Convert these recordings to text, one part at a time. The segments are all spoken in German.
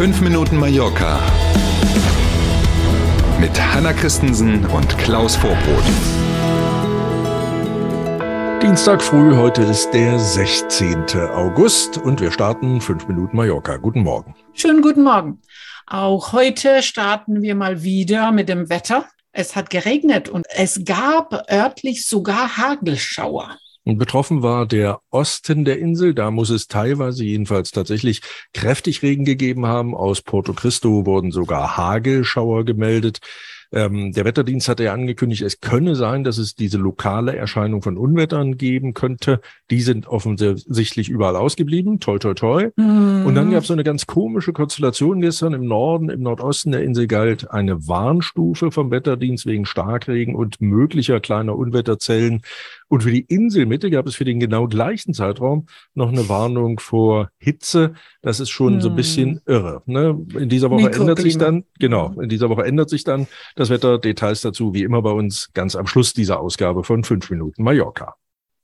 5 Minuten Mallorca mit Hanna Christensen und Klaus Vorbrot. Dienstag früh, heute ist der 16. August und wir starten 5 Minuten Mallorca. Guten Morgen. Schönen guten Morgen. Auch heute starten wir mal wieder mit dem Wetter. Es hat geregnet und es gab örtlich sogar Hagelschauer. Und betroffen war der Osten der Insel. Da muss es teilweise jedenfalls tatsächlich kräftig Regen gegeben haben. Aus Porto Cristo wurden sogar Hagelschauer gemeldet. Ähm, der Wetterdienst hatte ja angekündigt, es könne sein, dass es diese lokale Erscheinung von Unwettern geben könnte. Die sind offensichtlich überall ausgeblieben. Toi, toi, toi. Mhm. Und dann gab es so eine ganz komische Konstellation gestern im Norden, im Nordosten der Insel galt eine Warnstufe vom Wetterdienst wegen Starkregen und möglicher kleiner Unwetterzellen. Und für die Inselmitte gab es für den genau gleichen Zeitraum noch eine Warnung vor Hitze. Das ist schon hm. so ein bisschen hm. irre. Ne? In dieser Woche ändert sich dann, genau, in dieser Woche ändert sich dann das Wetter. Details dazu wie immer bei uns ganz am Schluss dieser Ausgabe von fünf Minuten Mallorca.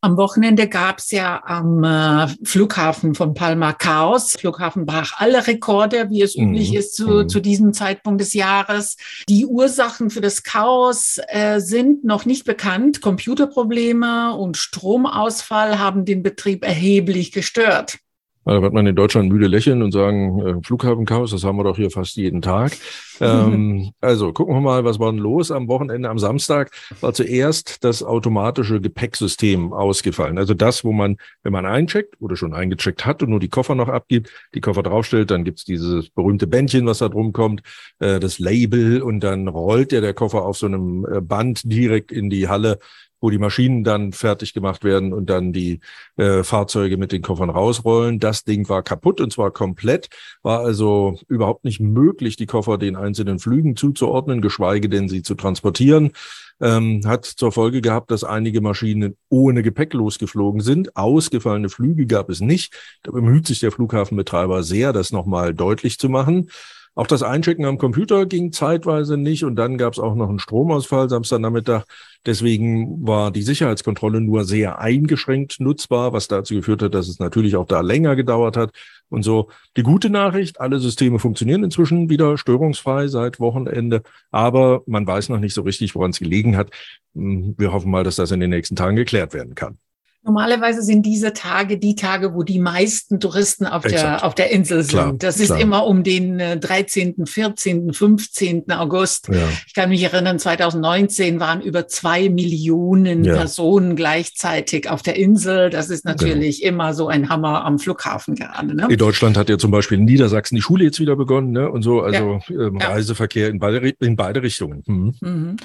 Am Wochenende gab es ja am äh, Flughafen von Palma Chaos. Flughafen brach alle Rekorde, wie es mhm. üblich ist zu, mhm. zu diesem Zeitpunkt des Jahres. Die Ursachen für das Chaos äh, sind noch nicht bekannt. Computerprobleme und Stromausfall haben den Betrieb erheblich gestört. Da wird man in Deutschland müde lächeln und sagen, äh, Flughafenchaos, das haben wir doch hier fast jeden Tag. ähm, also gucken wir mal, was war denn los am Wochenende, am Samstag war zuerst das automatische Gepäcksystem ausgefallen. Also das, wo man, wenn man eincheckt oder schon eingecheckt hat und nur die Koffer noch abgibt, die Koffer draufstellt, dann gibt's dieses berühmte Bändchen, was da drum kommt, äh, das Label und dann rollt ja der Koffer auf so einem äh, Band direkt in die Halle wo die Maschinen dann fertig gemacht werden und dann die äh, Fahrzeuge mit den Koffern rausrollen. Das Ding war kaputt und zwar komplett, war also überhaupt nicht möglich, die Koffer den einzelnen Flügen zuzuordnen, geschweige denn sie zu transportieren. Ähm, hat zur Folge gehabt, dass einige Maschinen ohne Gepäck losgeflogen sind. Ausgefallene Flüge gab es nicht. Da bemüht sich der Flughafenbetreiber sehr, das nochmal deutlich zu machen. Auch das Einchecken am Computer ging zeitweise nicht und dann gab es auch noch einen Stromausfall Samstagnachmittag. Deswegen war die Sicherheitskontrolle nur sehr eingeschränkt nutzbar, was dazu geführt hat, dass es natürlich auch da länger gedauert hat. Und so die gute Nachricht, alle Systeme funktionieren inzwischen wieder störungsfrei seit Wochenende, aber man weiß noch nicht so richtig, woran es gelegen hat. Hm, wir hoffen mal, dass das in den nächsten Tagen geklärt werden kann. Normalerweise sind diese Tage die Tage, wo die meisten Touristen auf, der, auf der Insel sind. Klar, das ist klar. immer um den 13., 14., 15. August. Ja. Ich kann mich erinnern, 2019 waren über zwei Millionen ja. Personen gleichzeitig auf der Insel. Das ist natürlich genau. immer so ein Hammer am Flughafen gerade. Ne? In Deutschland hat ja zum Beispiel in Niedersachsen die Schule jetzt wieder begonnen ne? und so. Also ja. ähm, Reiseverkehr in beide, in beide Richtungen. Mhm. Mhm.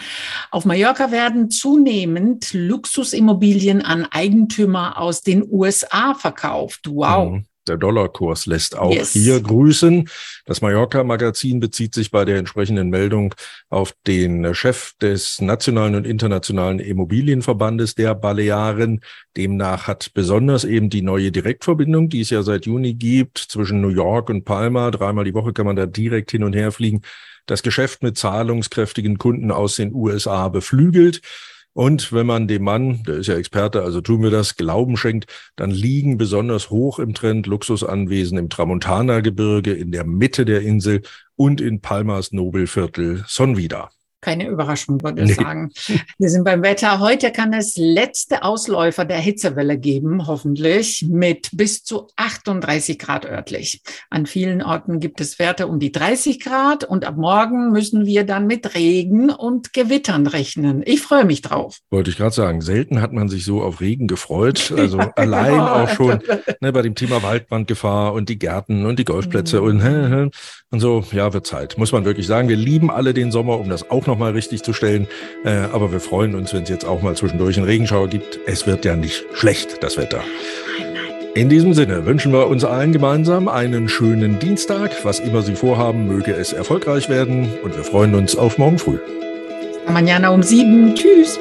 Auf Mallorca werden zunehmend Luxusimmobilien an Eigentum Eigentümer aus den USA verkauft. Wow. Mhm. Der Dollarkurs lässt auch yes. hier grüßen. Das Mallorca-Magazin bezieht sich bei der entsprechenden Meldung auf den Chef des nationalen und internationalen Immobilienverbandes der Balearen. Demnach hat besonders eben die neue Direktverbindung, die es ja seit Juni gibt, zwischen New York und Palma, dreimal die Woche kann man da direkt hin und her fliegen, das Geschäft mit zahlungskräftigen Kunden aus den USA beflügelt. Und wenn man dem Mann, der ist ja Experte, also tun wir das, Glauben schenkt, dann liegen besonders hoch im Trend Luxusanwesen im Tramontana-Gebirge, in der Mitte der Insel und in Palmas Nobelviertel Sonvida keine Überraschung, würde ich nee. sagen. Wir sind beim Wetter. Heute kann es letzte Ausläufer der Hitzewelle geben, hoffentlich, mit bis zu 38 Grad örtlich. An vielen Orten gibt es Werte um die 30 Grad und ab morgen müssen wir dann mit Regen und Gewittern rechnen. Ich freue mich drauf. Wollte ich gerade sagen, selten hat man sich so auf Regen gefreut. Also ja, allein genau. auch schon ne, bei dem Thema Waldbrandgefahr und die Gärten und die Golfplätze mhm. und, und so. Ja, wird Zeit, muss man wirklich sagen. Wir lieben alle den Sommer, um das auch noch nochmal richtig zu stellen. Äh, aber wir freuen uns, wenn es jetzt auch mal zwischendurch einen Regenschauer gibt. Es wird ja nicht schlecht, das Wetter. In diesem Sinne wünschen wir uns allen gemeinsam einen schönen Dienstag. Was immer Sie vorhaben, möge es erfolgreich werden. Und wir freuen uns auf morgen früh. Mañana um sieben. Tschüss.